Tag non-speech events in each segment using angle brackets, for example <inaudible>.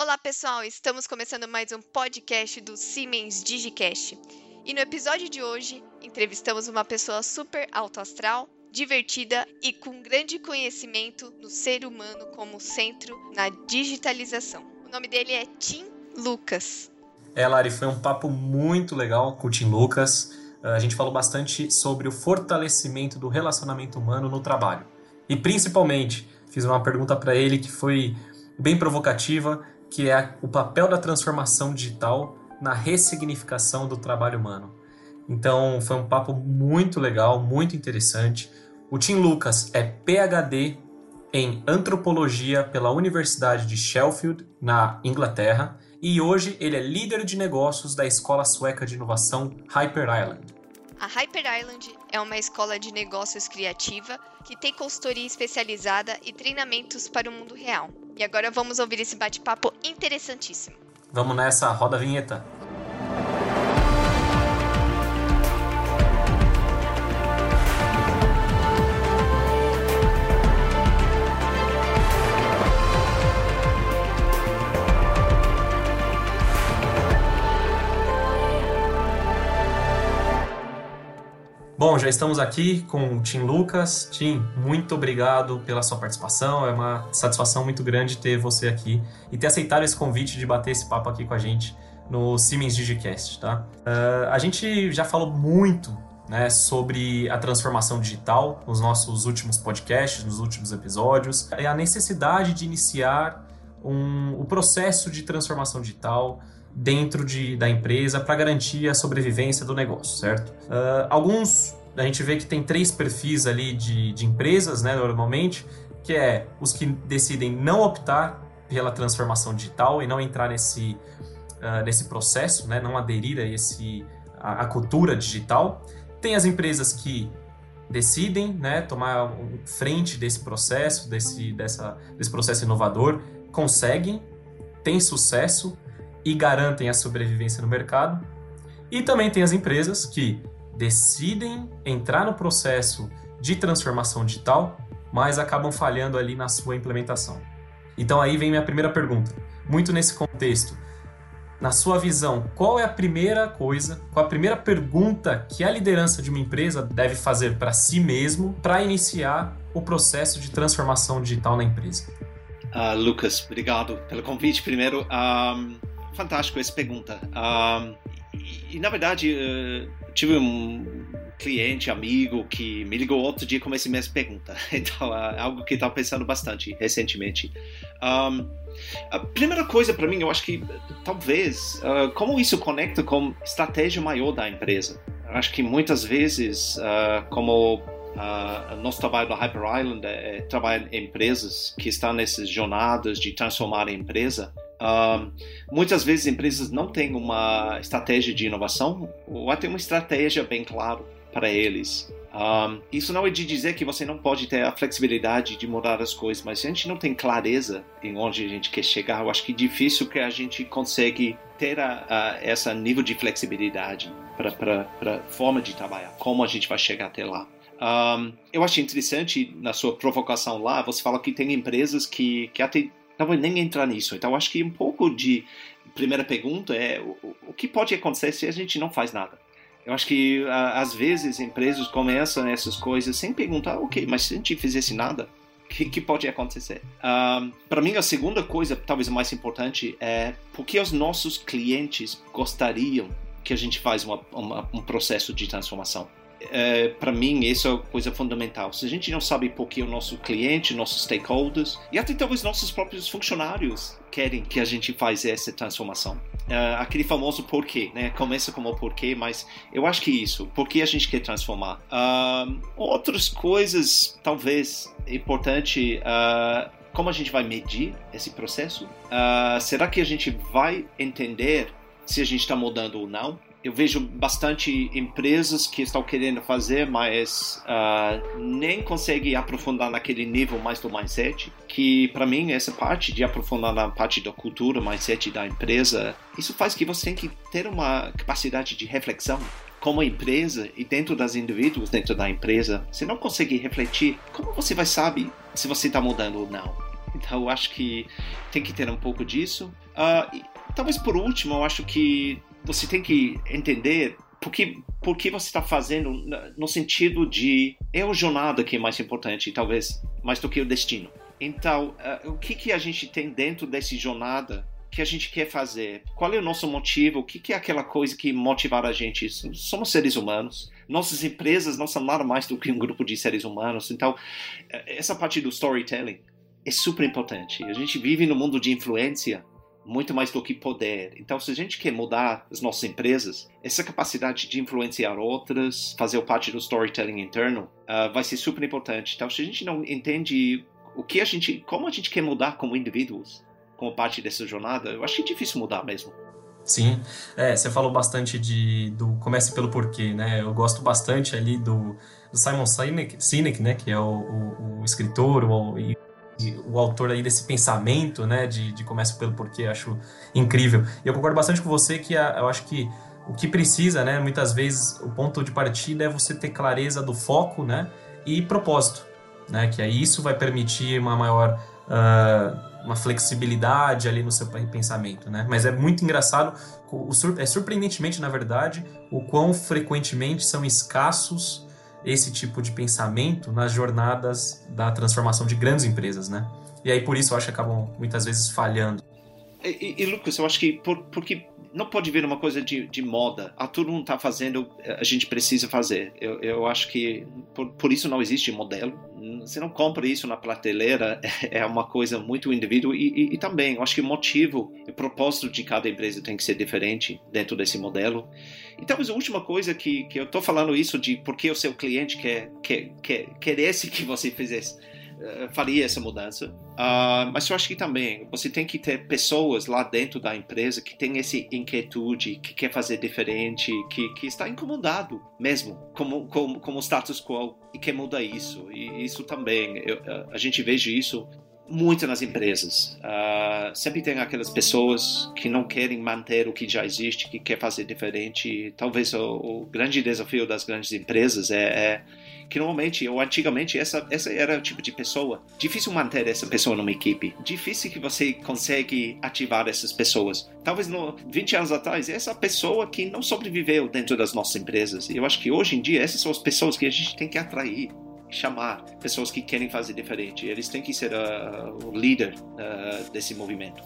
Olá pessoal, estamos começando mais um podcast do Siemens Digicast. E no episódio de hoje, entrevistamos uma pessoa super alto astral, divertida e com grande conhecimento no ser humano como centro na digitalização. O nome dele é Tim Lucas. É, Lari, foi um papo muito legal com o Tim Lucas. A gente falou bastante sobre o fortalecimento do relacionamento humano no trabalho. E principalmente, fiz uma pergunta para ele que foi bem provocativa, que é o papel da transformação digital na ressignificação do trabalho humano. Então, foi um papo muito legal, muito interessante. O Tim Lucas é PhD em antropologia pela Universidade de Sheffield, na Inglaterra, e hoje ele é líder de negócios da escola sueca de inovação Hyper Island. A Hyper Island é uma escola de negócios criativa que tem consultoria especializada e treinamentos para o mundo real. E agora vamos ouvir esse bate-papo interessantíssimo. Vamos nessa, roda a vinheta. Já estamos aqui com o Tim Lucas. Tim, muito obrigado pela sua participação. É uma satisfação muito grande ter você aqui e ter aceitado esse convite de bater esse papo aqui com a gente no Siemens Digicast, tá? Uh, a gente já falou muito né, sobre a transformação digital nos nossos últimos podcasts, nos últimos episódios, e a necessidade de iniciar um, o processo de transformação digital dentro de, da empresa para garantir a sobrevivência do negócio, certo? Uh, alguns, a gente vê que tem três perfis ali de, de empresas, né, normalmente, que é os que decidem não optar pela transformação digital e não entrar nesse, uh, nesse processo, né, não aderir a, esse, a, a cultura digital. Tem as empresas que decidem né, tomar frente desse processo, desse, dessa, desse processo inovador, conseguem, têm sucesso, e garantem a sobrevivência no mercado. E também tem as empresas que decidem entrar no processo de transformação digital, mas acabam falhando ali na sua implementação. Então aí vem minha primeira pergunta. Muito nesse contexto, na sua visão, qual é a primeira coisa, qual a primeira pergunta que a liderança de uma empresa deve fazer para si mesmo para iniciar o processo de transformação digital na empresa? Uh, Lucas, obrigado pelo convite. Primeiro, um, fantástico essa pergunta. Um, e, e, na verdade, uh, tive um cliente, amigo, que me ligou outro dia com essa mesma pergunta. <laughs> Então, é algo que estava pensando bastante recentemente. Um, a primeira coisa para mim, eu acho que talvez, uh, como isso conecta com estratégia maior da empresa. Eu acho que muitas vezes, uh, como Uh, nosso trabalho da Hyper Island é, é trabalhar em empresas que estão nessas jornadas de transformar a empresa. Uh, muitas vezes empresas não têm uma estratégia de inovação ou até uma estratégia bem clara para eles. Um, isso não é de dizer que você não pode ter a flexibilidade de mudar as coisas, mas se a gente não tem clareza em onde a gente quer chegar, eu acho que é difícil que a gente consegue ter a, a, essa nível de flexibilidade para a forma de trabalhar, como a gente vai chegar até lá. Um, eu acho interessante na sua provocação lá, você fala que tem empresas que, que até não vou nem entrar nisso. Então, acho que um pouco de primeira pergunta é o, o que pode acontecer se a gente não faz nada? Eu acho que às vezes empresas começam essas coisas sem perguntar, ok, mas se a gente fizesse nada, o que, que, pode acontecer? Um, Para mim, a segunda coisa, talvez a mais importante, é porque os nossos clientes gostariam que a gente faz uma, uma, um processo de transformação é, para mim, isso é coisa fundamental. Se a gente não sabe por que o nosso cliente, nossos stakeholders e até talvez nossos próprios funcionários querem que a gente faz essa transformação. Uh, aquele famoso porquê, né? Começa como porquê, mas eu acho que isso, por que a gente quer transformar. Uh, outras coisas, talvez, importante, uh, como a gente vai medir esse processo? será que a gente vai entender se a gente está mudando ou não? Eu vejo bastante empresas que estão querendo fazer, mas uh, nem conseguem aprofundar naquele nível mais do mindset. Que para mim essa parte de aprofundar na parte da cultura, mindset da empresa, isso faz que você tem que ter uma capacidade de reflexão como empresa e dentro das indivíduos dentro da empresa, você não consegue refletir como você vai saber se você está mudando ou não. Então eu acho que tem que ter um pouco disso. Uh, e, talvez por último, eu acho que você tem que entender por que, por que você está fazendo no sentido de é a jornada que é mais importante, talvez mais do que o destino. Então, uh, o que, que a gente tem dentro dessa jornada que a gente quer fazer? Qual é o nosso motivo? O que, que é aquela coisa que motivar a gente? Somos seres humanos. Nossas empresas não são nada mais do que um grupo de seres humanos. Então, eh, essa parte do storytelling é super importante. A gente vive no mundo de influência muito mais do que poder. Então, se a gente quer mudar as nossas empresas, essa capacidade de influenciar outras, fazer parte do storytelling interno, uh, vai ser super importante. Então, se a gente não entende o que a gente, como a gente quer mudar como indivíduos, como parte dessa jornada, eu acho que é difícil mudar mesmo. Sim, é, você falou bastante de do comece pelo porquê, né? Eu gosto bastante ali do, do Simon Sinek, Sinek, né? Que é o, o, o escritor o, o autor aí desse pensamento, né? De, de comece pelo porquê, acho incrível. E eu concordo bastante com você que a, eu acho que o que precisa, né? Muitas vezes o ponto de partida é você ter clareza do foco, né? E propósito, né? Que aí isso vai permitir uma maior uh, uma flexibilidade ali no seu pensamento, né? Mas é muito engraçado, é surpreendentemente, na verdade, o quão frequentemente são escassos esse tipo de pensamento nas jornadas da transformação de grandes empresas, né? E aí por isso eu acho que acabam muitas vezes falhando. E, e, Lucas, eu acho que por, porque não pode vir uma coisa de, de moda. Ah, todo mundo está fazendo, a gente precisa fazer. Eu, eu acho que por, por isso não existe modelo. Você não compra isso na prateleira, <laughs> é uma coisa muito indivíduo. E, e, e também, eu acho que o motivo o propósito de cada empresa tem que ser diferente dentro desse modelo. E talvez a última coisa que, que eu estou falando isso de porque o seu cliente quer, quer, quer, quer esse que você fizesse eh, faria essa mudança. Uh, mas eu acho que também você tem que ter pessoas lá dentro da empresa que tem essa inquietude, que quer fazer diferente, que, que está incomodado mesmo como, como, como o status quo e quer mudar isso. E isso também, eu, a gente veja isso muito nas empresas. Uh, sempre tem aquelas pessoas que não querem manter o que já existe, que quer fazer diferente. Talvez o, o grande desafio das grandes empresas é, é que normalmente, ou antigamente, essa, essa era o tipo de pessoa. Difícil manter essa pessoa numa equipe. Difícil que você consegue ativar essas pessoas. Talvez no 20 anos atrás, essa pessoa que não sobreviveu dentro das nossas empresas. Eu acho que hoje em dia, essas são as pessoas que a gente tem que atrair chamar pessoas que querem fazer diferente. Eles têm que ser uh, o líder uh, desse movimento.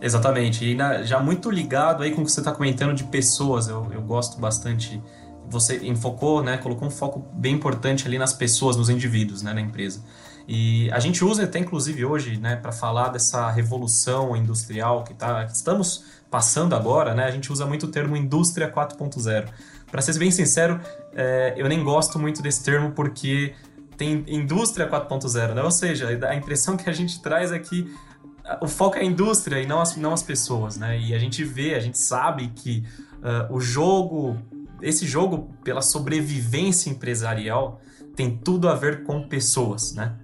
Exatamente. E na, já muito ligado aí com o que você está comentando de pessoas, eu, eu gosto bastante você enfocou, né, colocou um foco bem importante ali nas pessoas, nos indivíduos, né, na empresa. E a gente usa até inclusive hoje, né, para falar dessa revolução industrial que, tá, estamos passando agora, né, a gente usa muito o termo indústria 4.0. Para ser bem sincero, é, eu nem gosto muito desse termo porque tem indústria 4.0, né? Ou seja, a impressão que a gente traz é que o foco é a indústria e não as, não as pessoas, né? E a gente vê, a gente sabe que uh, o jogo esse jogo, pela sobrevivência empresarial, tem tudo a ver com pessoas, né?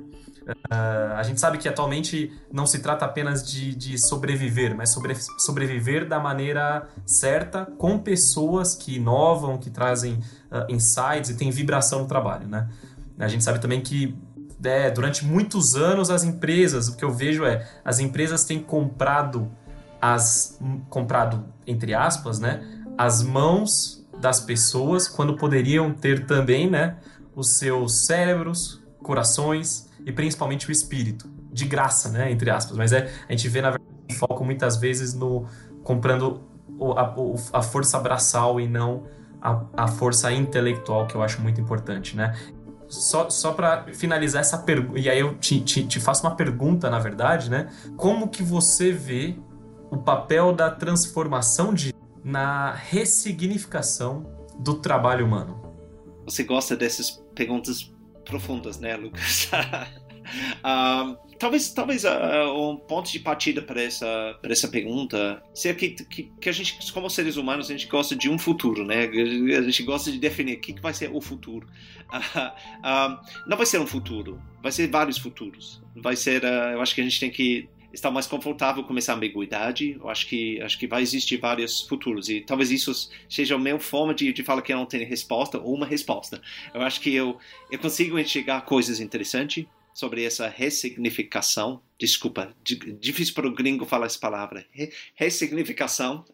Uh, a gente sabe que atualmente não se trata apenas de, de sobreviver, mas sobre, sobreviver da maneira certa com pessoas que inovam, que trazem uh, insights e tem vibração no trabalho, né? A gente sabe também que é, durante muitos anos as empresas, o que eu vejo é, as empresas têm comprado as comprado entre aspas, né, as mãos das pessoas quando poderiam ter também, né, os seus cérebros, corações e principalmente o espírito, de graça, né, entre aspas. Mas é, a gente vê na verdade foco muitas vezes no comprando a, a força braçal e não a, a força intelectual, que eu acho muito importante, né? Só, só para finalizar essa pergunta, e aí eu te, te, te faço uma pergunta, na verdade, né? Como que você vê o papel da transformação de na ressignificação do trabalho humano? Você gosta dessas perguntas profundas, né, Lucas? uh, <laughs> talvez talvez uh, um ponto de partida para essa para essa pergunta seja que, que, que, a gente como seres humanos a gente gosta de um futuro né a gente gosta de definir o que, que vai ser o futuro uh, <laughs> não vai ser um futuro vai ser vários futuros vai ser eu acho que a gente tem que está mais confortável com essa ambiguidade. Eu acho que acho que vai existir vários futuros e talvez isso seja a minha forma de, de falar que eu não tenho resposta ou uma resposta. Eu acho que eu eu consigo enxergar coisas interessantes sobre essa ressignificação. Desculpa, difícil para o gringo falar essa palavra. Ressignificação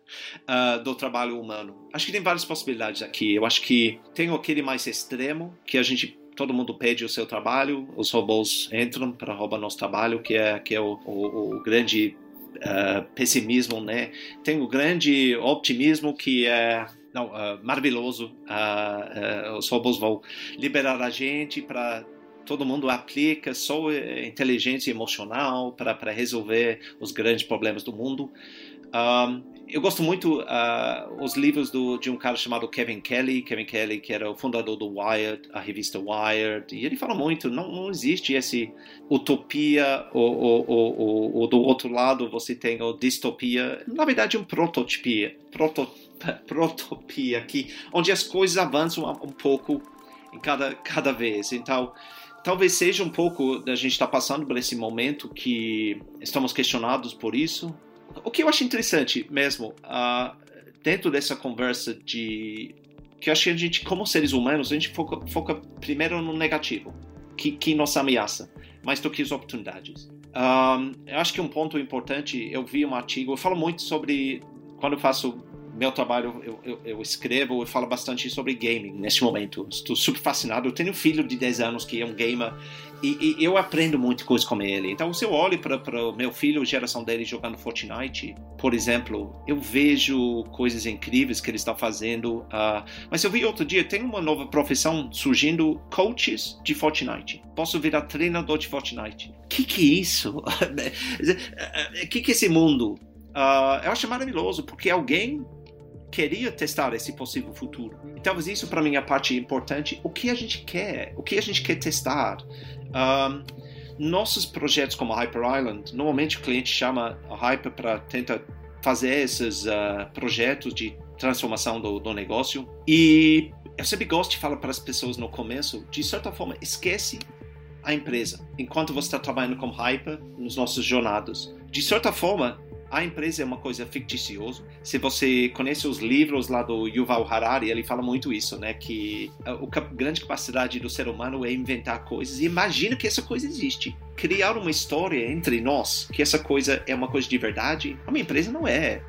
uh, do trabalho humano. Acho que tem várias possibilidades aqui. Eu acho que tem aquele mais extremo, que a gente todo mundo pede o seu trabalho, os robôs entram para roubar nosso trabalho, que é, que é o, o, o grande uh, pessimismo, né? Tem o grande optimismo que é não, uh, maravilhoso. Uh, os robôs vão liberar a gente para todo mundo aplica só inteligência emocional para resolver os grandes problemas do mundo. Um, eu gosto muito uh, os livros do, de um cara chamado Kevin Kelly, Kevin Kelly que era o fundador do Wired, a revista Wired, e ele fala muito, não, não existe esse utopia ou, ou, ou, ou, do outro lado você tem a distopia, na verdade um prototipia, proto, <laughs> protopia aqui, onde as coisas avançam um pouco em cada, cada vez, então talvez seja um pouco da gente estar tá passando por esse momento que estamos questionados por isso. O que eu acho interessante mesmo, uh, dentro dessa conversa de. que eu acho que a gente, como seres humanos, a gente foca, foca primeiro no negativo, que, que nos ameaça, mais do que as oportunidades. Um, ah, eu acho que um ponto importante, eu vi um artigo, eu falo muito sobre. quando eu faço meu trabalho, eu, eu, eu, escrevo, eu falo bastante sobre gaming neste momento. Estou super fascinado. Eu tenho um filho de 10 anos que é um gamer e, e eu aprendo muita coisa com ele. Então, se eu olho para o meu filho, a geração dele jogando Fortnite, por exemplo, eu vejo coisas incríveis que ele está fazendo. Uh, mas eu vi outro dia, tem uma nova profissão surgindo, coaches de Fortnite. Posso virar treinador de Fortnite. O que, que é isso? <laughs> O que, que é esse mundo? Uh, eu acho maravilhoso, porque alguém queria testar esse possível futuro. E talvez isso para mim é a parte importante. O que a gente quer? O que a gente quer testar? Um, nossos projetos como a Hyper Island, normalmente o cliente chama a Hyper para tentar fazer esses uh, projetos de transformação do, do negócio. E eu sempre gosto de falar para as pessoas no começo, de certa forma, esquece a empresa enquanto você está trabalhando com Hyper nos nossos jornadas. De certa forma, a empresa é uma coisa ficticiosa. Se você conhece os livros lá do Yuval Harari, ele fala muito isso, né? Que a, a grande capacidade do ser humano é inventar coisas. Imagina que essa coisa existe. Criar uma história entre nós, que essa coisa é uma coisa de verdade. Uma empresa não é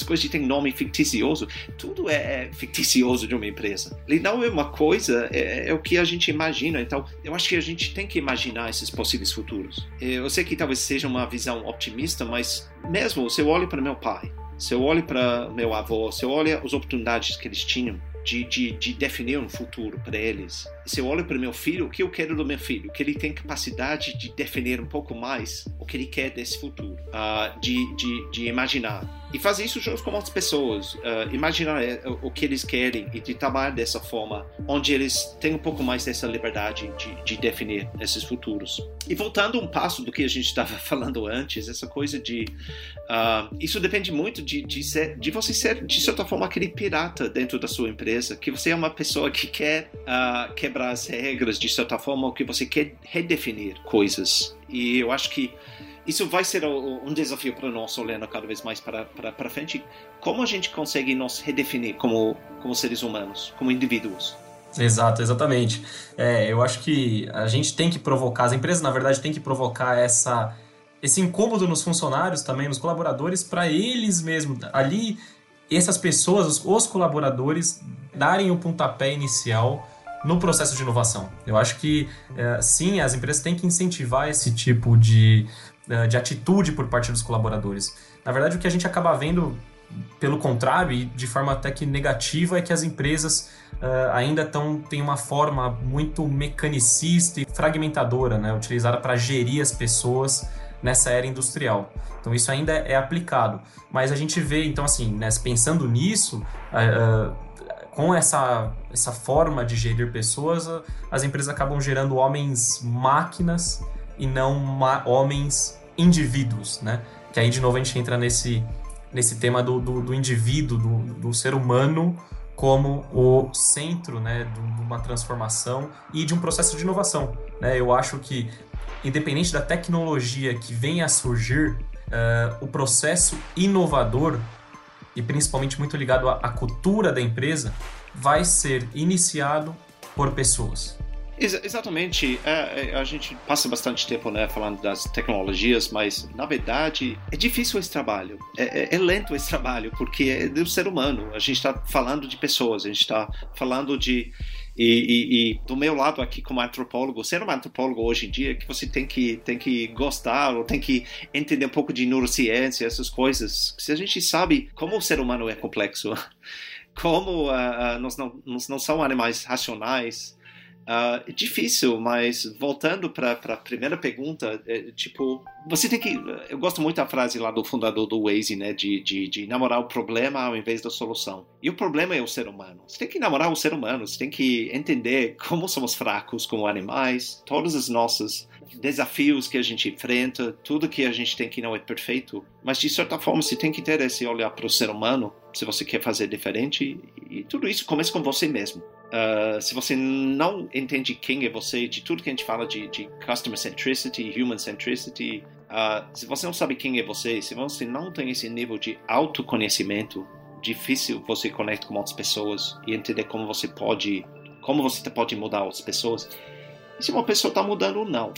coisa de ter nome ficticioso, tudo é, é ficticioso de uma empresa. Ele não é uma coisa, é, é, o que a gente imagina. Então, eu acho que a gente tem que imaginar esses possíveis futuros. Eu sei que talvez seja uma visão optimista, mas mesmo se eu olho para meu pai, se eu olho para meu avô, se eu olho as oportunidades que eles tinham de, de, de definir um futuro para eles, se eu olho para meu filho, o que eu quero do meu filho? Que ele tem capacidade de definir um pouco mais o que ele quer desse futuro, uh, de, de, de imaginar e fazer isso junto com outras pessoas, uh, imaginar eh, o que eles querem e de trabalhar dessa forma, onde eles têm um pouco mais dessa liberdade de, de definir esses futuros. E voltando um passo do que a gente estava <laughs> falando antes, essa coisa de. Uh, isso depende muito de, de, ser, de você ser, de certa forma, aquele pirata dentro da sua empresa, que você é uma pessoa que quer uh, quebrar as regras de certa forma, ou que você quer redefinir coisas. E eu acho que isso vai ser um desafio para nós, olhando cada vez mais para, para, para frente. Como a gente consegue nos redefinir como, como seres humanos, como indivíduos? Exato, exatamente. É, eu acho que a gente tem que provocar, as empresas, na verdade, têm que provocar essa, esse incômodo nos funcionários também, nos colaboradores, para eles mesmos, ali, essas pessoas, os, os colaboradores, darem o pontapé inicial no processo de inovação. Eu acho que, é, sim, as empresas têm que incentivar esse tipo de de atitude por parte dos colaboradores. Na verdade, o que a gente acaba vendo, pelo contrário, e de forma até que negativa, é que as empresas uh, ainda tão, têm uma forma muito mecanicista e fragmentadora, né, utilizada para gerir as pessoas nessa era industrial. Então isso ainda é aplicado. Mas a gente vê, então assim, né, pensando nisso, uh, com essa, essa forma de gerir pessoas, as empresas acabam gerando homens máquinas e não homens indivíduos, né? Que aí de novo a gente entra nesse, nesse tema do, do, do indivíduo, do, do, ser humano como o centro, né, de uma transformação e de um processo de inovação, né? Eu acho que independente da tecnologia que venha a surgir, uh, o processo inovador e principalmente muito ligado à, à cultura da empresa vai ser iniciado por pessoas. Ex exatamente. É, é, a gente passa bastante tempo né, falando das tecnologias, mas na verdade é difícil esse trabalho. É, é, é lento esse <laughs> trabalho, porque é do ser humano. A gente está falando de pessoas, a gente está falando de. E, e, e, do meu lado aqui como antropólogo, ser um antropólogo hoje em dia, que você tem que, tem que gostar ou tem que entender um pouco de neurociência, essas coisas. Se a gente sabe como o ser humano é complexo, <laughs> como uh, uh, nós, não, nós não somos animais racionais, Uh, difícil, mas voltando para a primeira pergunta, é, tipo, você tem que. Eu gosto muito da frase lá do fundador do Waze, né? De, de, de, namorar o problema ao invés da solução. E o problema é o ser humano. Você tem que namorar o ser humano, você tem que entender como somos fracos como animais, todos os nossos desafios que a gente enfrenta, tudo que a gente tem que não é perfeito. Mas de certa forma, você tem que ter esse olhar para o ser humano, se você quer fazer diferente. E tudo isso começa com você mesmo. Uh, se você não entende quem é você, de tudo que a gente fala de, de customer centricity, human centricity, uh, se você não sabe quem é você, se você não tem esse nível de autoconhecimento, difícil você conectar com outras pessoas e entender como você pode, como você pode mudar outras pessoas. E se uma pessoa está mudando ou não.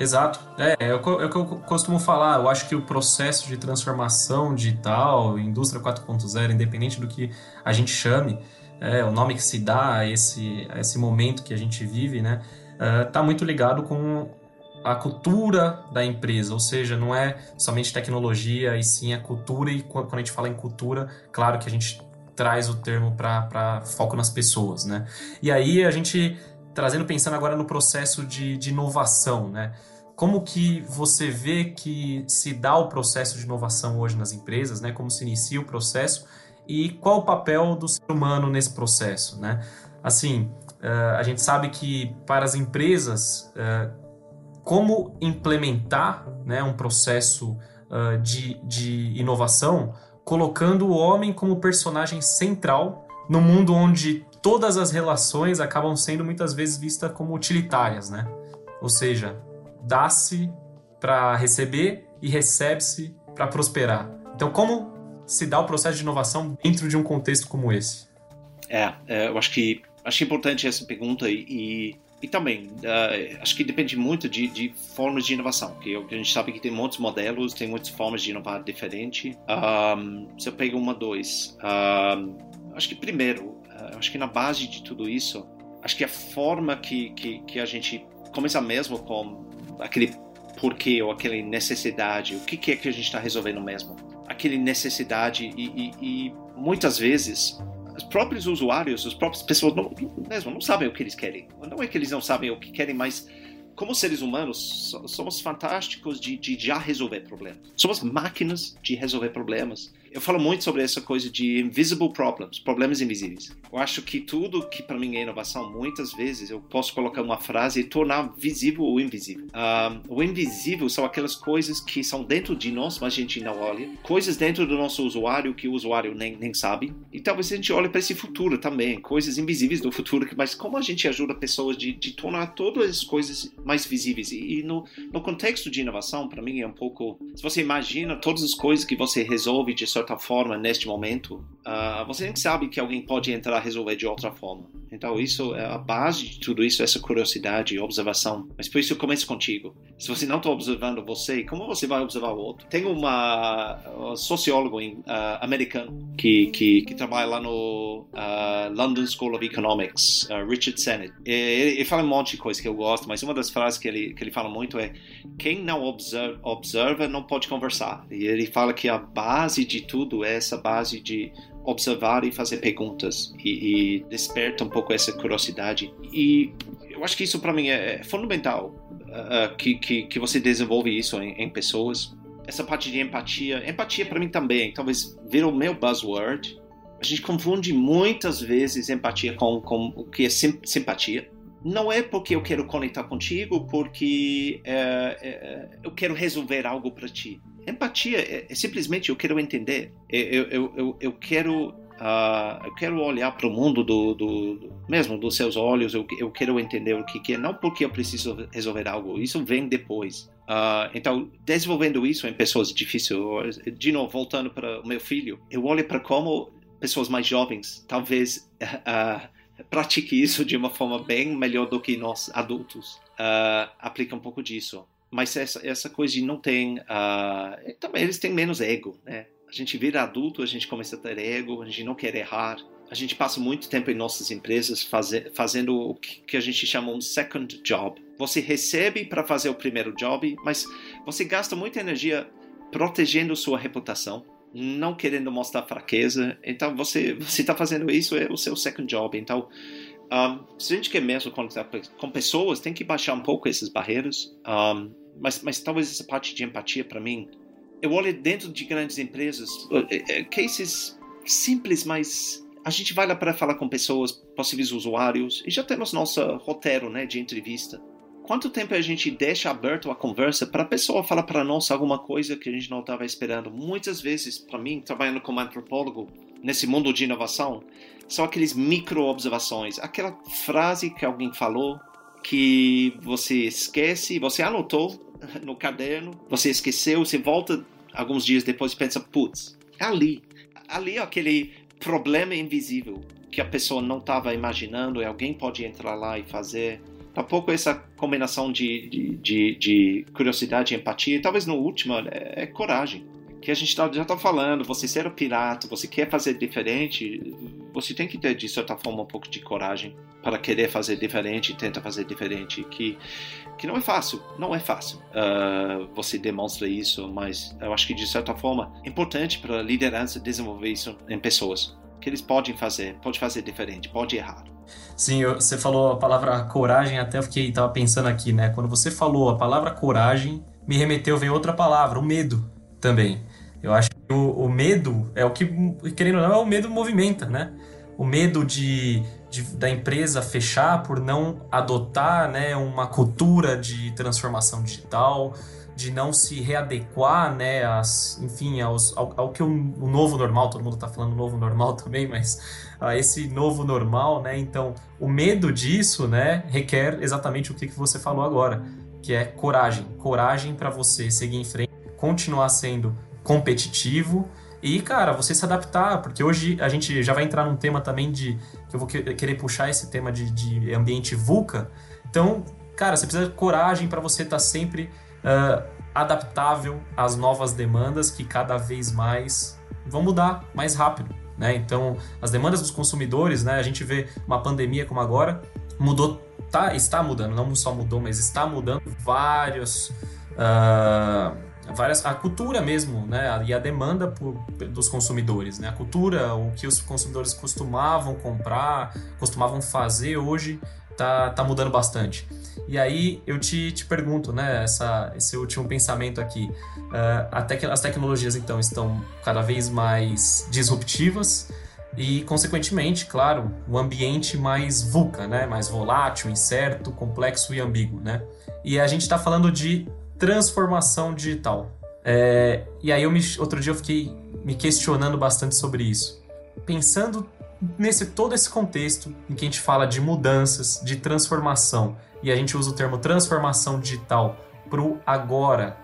Exato. É, é, o que eu costumo falar. Eu acho que o processo de transformação digital, indústria 4.0, independente do que a gente chame, é, o nome que se dá a esse, a esse momento que a gente vive, né, está é, muito ligado com a cultura da empresa, ou seja, não é somente tecnologia, e sim a cultura, e quando a gente fala em cultura, claro que a gente traz o termo para foco nas pessoas, né? E aí a gente, trazendo, pensando agora no processo de, de inovação, né? Como que você vê que se dá o processo de inovação hoje nas empresas, né? Como se inicia o processo e qual o papel do ser humano nesse processo, né? Assim, uh, a gente sabe que para as empresas, uh, como implementar né, um processo uh, de, de inovação colocando o homem como personagem central no mundo onde todas as relações acabam sendo muitas vezes vistas como utilitárias, né? Ou seja, dá-se para receber e recebe-se para prosperar. Então, como se dá o processo de inovação dentro de um contexto como esse? É, é eu acho que acho importante essa pergunta e, e, também uh, acho que depende muito de, de, formas de inovação, que a gente sabe que tem muitos modelos, tem muitas formas de inovar diferente. Um, se eu pego uma, dois, um, acho que primeiro, uh, acho que na base de tudo isso, acho que a forma que, que, que a gente começa mesmo com aquele porquê ou aquela necessidade, o que, que é que a gente está resolvendo mesmo aquele necessidade e, e, e, muitas vezes os próprios usuários, as próprias pessoas não, mesmo não sabem o que eles querem. Não é que eles não sabem o que querem, mas como seres humanos, somos fantásticos de, de já resolver problemas. Somos máquinas de resolver problemas. Eu falo muito sobre essa coisa de invisible problems, problemas invisíveis. Eu acho que tudo que para mim é inovação, muitas vezes eu posso colocar uma frase e tornar visível o invisível. Um, o invisível são aquelas coisas que são dentro de nós, mas a gente não olha. Coisas dentro do nosso usuário que o usuário nem, nem sabe. E talvez a gente olhe para esse futuro também, coisas invisíveis do futuro. Mas como a gente ajuda pessoas de, de tornar todas as coisas mais visíveis? E, e no, no contexto de inovação, para mim é um pouco. Se você imagina todas as coisas que você resolve de certa forma neste momento, uh, você nem sabe que alguém pode entrar a resolver de outra forma. Então, isso é a base de tudo isso, essa curiosidade e observação. Mas por isso eu começo contigo. Se você não está observando você, como você vai observar o outro? Tem uma um sociólogo uh, americano que, que, que, trabalha lá no uh, London School of Economics, Richard Sennett. Ele, ele, fala um monte de coisa que eu gosto, mas uma das frases que ele, que ele fala muito é quem não observa, observa não pode conversar. E ele fala que a base de tudo é essa base de observar e fazer perguntas e, e desperta um pouco essa curiosidade. E eu acho que isso para mim é fundamental uh, que, que, que, você desenvolve isso em, em, pessoas. Essa parte de empatia, empatia para mim também, talvez vira o meu buzzword. A gente confunde muitas vezes empatia com, com o que é sim, simpatia. Não é porque eu quero conectar contigo, porque é, é, eu quero resolver algo para ti Empatia é, é, simplesmente eu quero entender, eu, eu, eu, eu quero uh, eu quero olhar para o mundo do, do, do, mesmo dos seus olhos, eu, eu quero entender o que, que é, não porque eu preciso resolver algo, isso vem depois. Uh, então, desenvolvendo isso em pessoas difíceis, de novo, voltando para o meu filho, eu olho para como pessoas mais jovens talvez uh, pratique isso de uma forma bem melhor do que nós adultos. Uh, aplica um pouco disso. Mas essa, essa coisa de não ter. Uh, também eles têm menos ego, né? A gente vira adulto, a gente começa a ter ego, a gente não quer errar. A gente passa muito tempo em nossas empresas faze, fazendo o que, a gente chama um second job. Você recebe para fazer o primeiro job, mas você gasta muita energia protegendo sua reputação, não querendo mostrar fraqueza. Então você está fazendo isso é o seu second job. Então um, se a gente quer mesmo conectar com pessoas, tem que baixar um pouco essas barreiras. Um, mas, mas talvez essa parte de empatia para mim, eu olho dentro de grandes empresas, é, é, cases simples, mas a gente vai lá para falar com pessoas, possíveis usuários, e já temos nosso roteiro né, de entrevista. Quanto tempo a gente deixa aberto a conversa para a pessoa falar para nós alguma coisa que a gente não estava esperando? Muitas vezes, para mim, trabalhando como antropólogo nesse mundo de inovação, são aqueles micro-observações. Aquela frase que alguém falou que você esquece, você anotou <laughs> no caderno, você esqueceu, você volta alguns dias depois e pensa, putz, ali. Ali é aquele problema invisível que a pessoa não estava imaginando e alguém pode entrar lá e fazer. Tá pouco essa combinação de, de, de, de curiosidade e empatia, talvez no último é, é coragem que a gente tá, já está falando, você ser o pirata, você quer fazer diferente, você tem que ter, de certa forma, um pouco de coragem para querer fazer diferente, tenta fazer diferente, que, que não é fácil, não é fácil. Uh, você demonstra isso, mas eu acho que, de certa forma, é importante para a liderança desenvolver isso em pessoas, que eles podem fazer, pode fazer diferente, pode errar. Sim, você falou a palavra coragem, até eu fiquei, tava pensando aqui, né? Quando você falou a palavra coragem, me remeteu, veio outra palavra, o medo também. Eu acho que o, o, medo é o que, querendo ou não, é o medo movimenta, né? O medo de, de, da empresa fechar por não adotar né, uma cultura de transformação digital, de não se readequar, né, as, enfim, aos, ao, ao que o, o, novo normal, todo mundo está falando novo normal <laughs> também, mas a esse novo normal, né, então o medo disso, né, requer exatamente o que, que você falou agora, que é coragem, coragem para você seguir em frente, continuar sendo competitivo e, cara, você se adaptar, porque hoje a gente já vai entrar num tema também de. que eu vou querer puxar esse tema de, de ambiente VUCA. Então, cara, você precisa de coragem para você estar tá sempre uh, adaptável às novas demandas que cada vez mais vão mudar mais rápido. Né? Então, as demandas dos consumidores, né? a gente vê uma pandemia como agora, mudou, tá, está mudando, não só mudou, mas está mudando vários. Uh, várias a cultura mesmo, né, e a demanda por, dos consumidores, né, a cultura, o que os consumidores costumavam comprar, costumavam fazer hoje tá, tá mudando bastante. E aí eu te, te pergunto, né, essa, esse último pensamento aqui, uh, tec as tecnologias então estão cada vez mais disruptivas e consequentemente, claro, o ambiente mais VUCA, né, mais volátil, incerto, complexo e ambíguo, né. E a gente está falando de transformação digital. É, e aí eu me, outro dia eu fiquei me questionando bastante sobre isso. Pensando nesse todo esse contexto em que a gente fala de mudanças, de transformação, e a gente usa o termo transformação digital para o agora.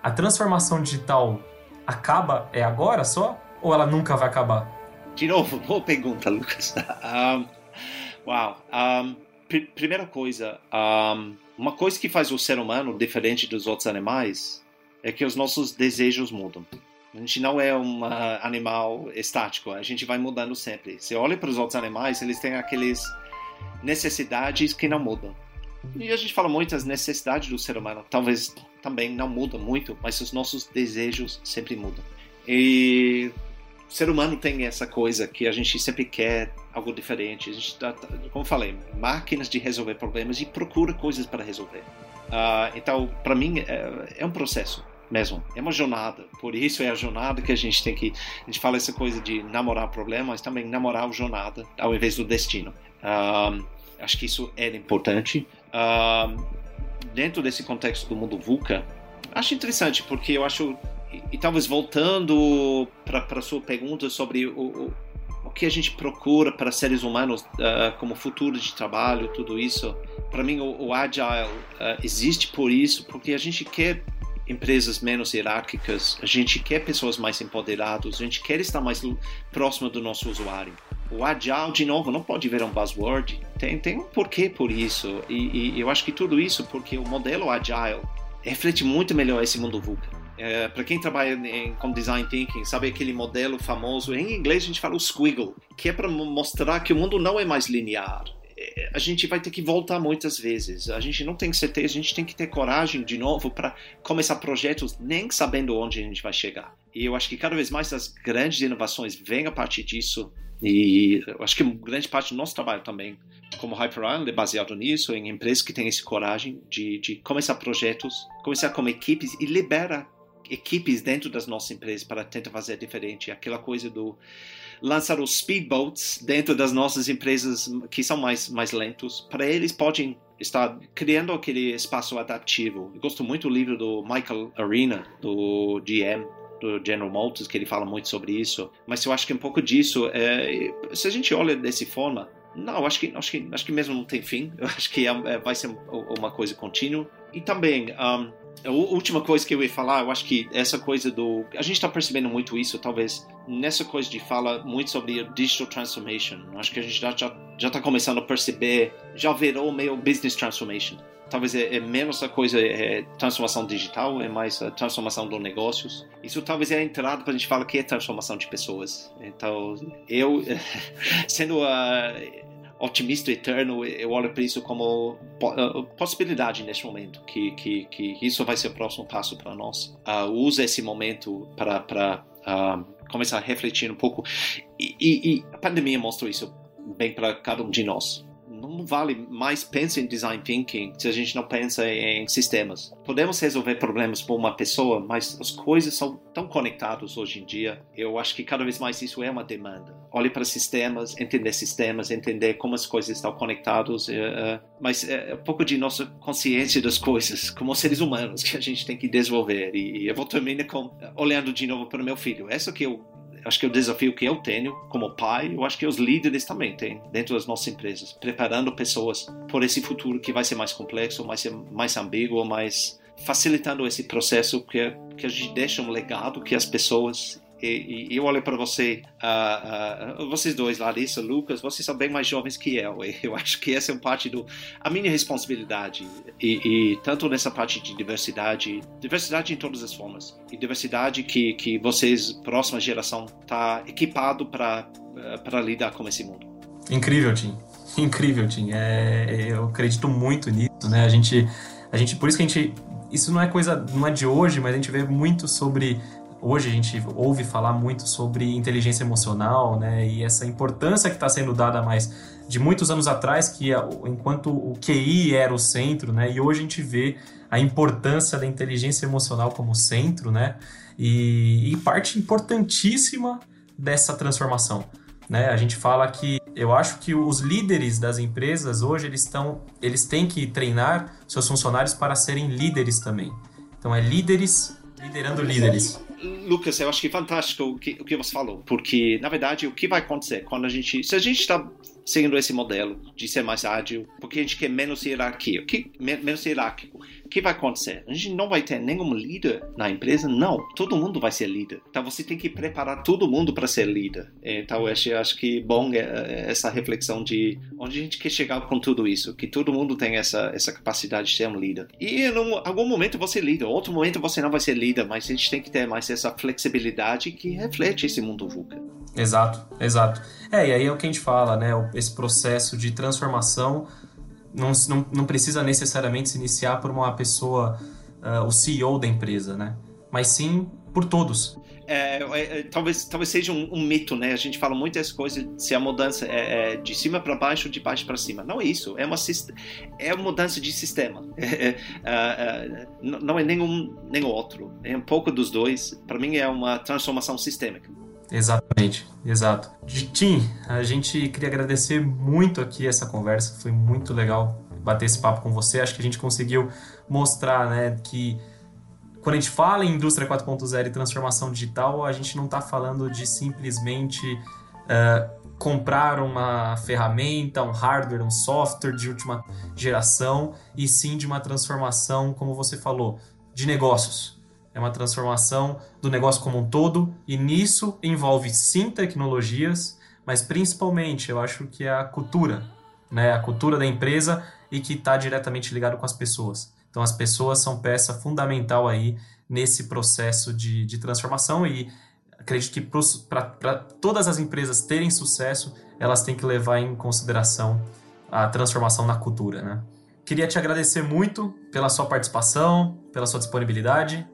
A transformação digital acaba é agora só ou ela nunca vai acabar? De novo, <laughs> boa pergunta, Lucas. Um, <laughs> uau. Um, pr primeira coisa, um, uma coisa que faz o ser humano diferente dos outros animais é que os nossos desejos mudam. A gente não é um animal estático, a gente vai mudando sempre. Você olha para os outros animais, eles têm aquelas necessidades que não mudam. E a gente fala muitas necessidades do ser humano, talvez também não mudam muito, mas os nossos desejos sempre mudam. E o ser humano tem essa coisa que a gente sempre quer algo diferente. A gente tá, tá como falei, máquinas de resolver problemas e procura coisas para resolver. Uh, então, para mim, é, é, um processo mesmo, é uma jornada. Por isso é a jornada que a gente tem que. A gente fala essa coisa de namorar problemas, mas também namorar a jornada ao invés do destino. Uh, acho que isso é importante. Uh, dentro desse contexto do mundo VUCA, acho interessante porque eu acho e, e talvez voltando para a sua pergunta sobre o, o, que a gente procura para seres humanos uh, como futuro de trabalho, tudo isso, para mim o, o Agile uh, existe por isso, porque a gente quer empresas menos hierárquicas, a gente quer pessoas mais empoderadas, a gente quer estar mais próximo do nosso usuário. O Agile, de novo, não pode ver um buzzword. Tem, tem um porquê por isso. E, e eu acho que tudo isso porque o modelo Agile reflete muito melhor esse mundo VUCA. É, para quem trabalha em, com design thinking, sabe aquele modelo famoso, em inglês a gente fala o squiggle, que é para mostrar que o mundo não é mais linear. É, a gente vai ter que voltar muitas vezes. A gente não tem certeza, a gente tem que ter coragem de novo para começar projetos nem sabendo onde a gente vai chegar. E eu acho que cada vez mais as grandes inovações vêm a partir disso. E eu acho que grande parte do nosso trabalho também, como Hyper Island, é baseado nisso, em empresas que têm essa coragem de, de começar projetos, começar como equipes e libera equipes dentro das nossas empresas para tentar fazer diferente. Aquela coisa do lançar os speedboats dentro das nossas empresas que são mais, mais lentos, para eles podem estar criando aquele espaço adaptivo. Eu gosto muito do livro do Michael Arena, do GM, do General Motors, que ele fala muito sobre isso. Mas eu acho que um pouco disso, é, se a gente olha dessa forma, não, acho que, acho que, acho que mesmo não tem fim. <laughs> Eu acho que é, é vai ser uma coisa contínua. E também, um, a última coisa que eu ia falar, eu acho que essa coisa do. A gente está percebendo muito isso, talvez, nessa coisa de fala muito sobre digital transformation. Acho que a gente já está já tá começando a perceber, já virou meio business transformation. Talvez é, é menos a coisa é transformação digital, é mais a transformação dos negócios. Isso talvez é a entrada para a gente falar que é transformação de pessoas. Então, eu, <laughs> sendo a otimista eterno, eu olho para isso como uh, possibilidade neste momento, que, que, que isso vai ser o próximo passo para nós. Uh, usa esse momento para uh, começar a refletir um pouco. E, e, e a pandemia mostrou isso bem para cada um de nós não vale mais pensar em design thinking se a gente não pensa em sistemas. Podemos resolver problemas por uma pessoa, mas as coisas são tão conectadas hoje em dia. Eu acho que cada vez mais isso é uma demanda. Olhe para sistemas, entender sistemas, entender como as coisas estão conectadas, uh, uh, mas é um pouco de nossa consciência das coisas, como seres humanos, que a gente tem que desenvolver. E eu vou terminar com olhando de novo para o meu filho. Essa que eu acho que é o desafio que eu tenho como pai, eu acho que os líderes também têm dentro das nossas empresas, preparando pessoas por esse futuro que vai ser mais complexo, mais mais ambíguo, mais facilitando esse processo que que a gente deixa um legado que as pessoas e, e eu olho para você, uh, uh, vocês dois, Larissa, Lucas, vocês são bem mais jovens que eu. Eu acho que essa é uma parte do a minha responsabilidade e, e, tanto nessa parte de diversidade, diversidade em todas as formas e diversidade que que vocês, próxima geração, tá equipado para para lidar com esse mundo. Incrível, Tim. Incrível, Tim. É, eu acredito muito nisso, né? A gente, a gente, por isso que a gente, isso não é coisa, não é de hoje, mas a gente vê muito sobre hoje a gente ouve falar muito sobre inteligência emocional, né? E essa importância que está sendo dada mais de muitos anos atrás, que enquanto o QI era o centro, né? E hoje a gente vê a importância da inteligência emocional como centro, né? E, e parte importantíssima dessa transformação. Né? A gente fala que eu acho que os líderes das empresas hoje eles estão eles têm que treinar seus funcionários para serem líderes também. Então é líderes liderando líderes. Lucas, eu acho que é fantástico o que, o que você falou, porque na verdade o que vai acontecer quando a gente, se a gente está seguindo esse modelo de ser mais ágil, porque a gente quer menos hierarquia, que, menos hierárquico, o que vai acontecer? A gente não vai ter nenhum líder na empresa? Não, todo mundo vai ser líder. Então você tem que preparar todo mundo para ser líder. Então eu acho, que bom é, é essa reflexão de onde a gente quer chegar com tudo isso, que todo mundo tem essa, essa capacidade de ser um líder. E em algum momento você é líder, outro momento você não vai ser líder, mas a gente tem que ter mais essa flexibilidade que reflete esse mundo VUCA. Exato, exato. É, e aí é o que a gente fala, né? Esse processo de transformação não, não, não precisa necessariamente se iniciar por uma pessoa, uh, o CEO da empresa, né? Mas sim por todos. É, é, é, talvez, talvez seja um, um, mito, né? A gente fala muitas coisas se a mudança é, é de cima para baixo ou de baixo para cima. Não é isso. É uma, é uma mudança de sistema. <laughs> É, é, não é nenhum nem outro. É um pouco dos dois. Para mim é uma transformação sistêmica. Exatamente, exato. Tim, a gente queria agradecer muito aqui essa conversa, foi muito legal bater esse papo com você. Acho que a gente conseguiu mostrar, né, que quando a gente fala em indústria 4.0 e transformação digital, a gente não está falando de simplesmente uh, comprar uma ferramenta, um hardware, um software de última geração, e sim de uma transformação, como você falou, de negócios é uma transformação do negócio como um todo, e nisso envolve sim tecnologias, mas principalmente eu acho que é a cultura, né? A cultura da empresa e que está diretamente ligado com as pessoas. Então as pessoas são peça fundamental aí nesse processo de, de transformação e acredito que para todas as empresas terem sucesso, elas têm que levar em consideração a transformação na cultura, né? Queria te agradecer muito pela sua participação, pela sua disponibilidade.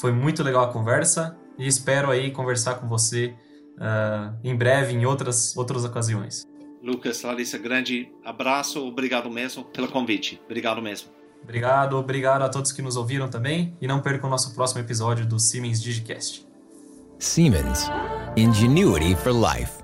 Foi muito legal a conversa e espero aí conversar com você uh, em breve em outras, outras ocasiões. Lucas, Larissa, grande abraço, obrigado mesmo pelo convite. Obrigado mesmo. Obrigado, obrigado a todos que nos ouviram também e não percam o nosso próximo episódio do Siemens Digicast. Siemens, ingenuity for life.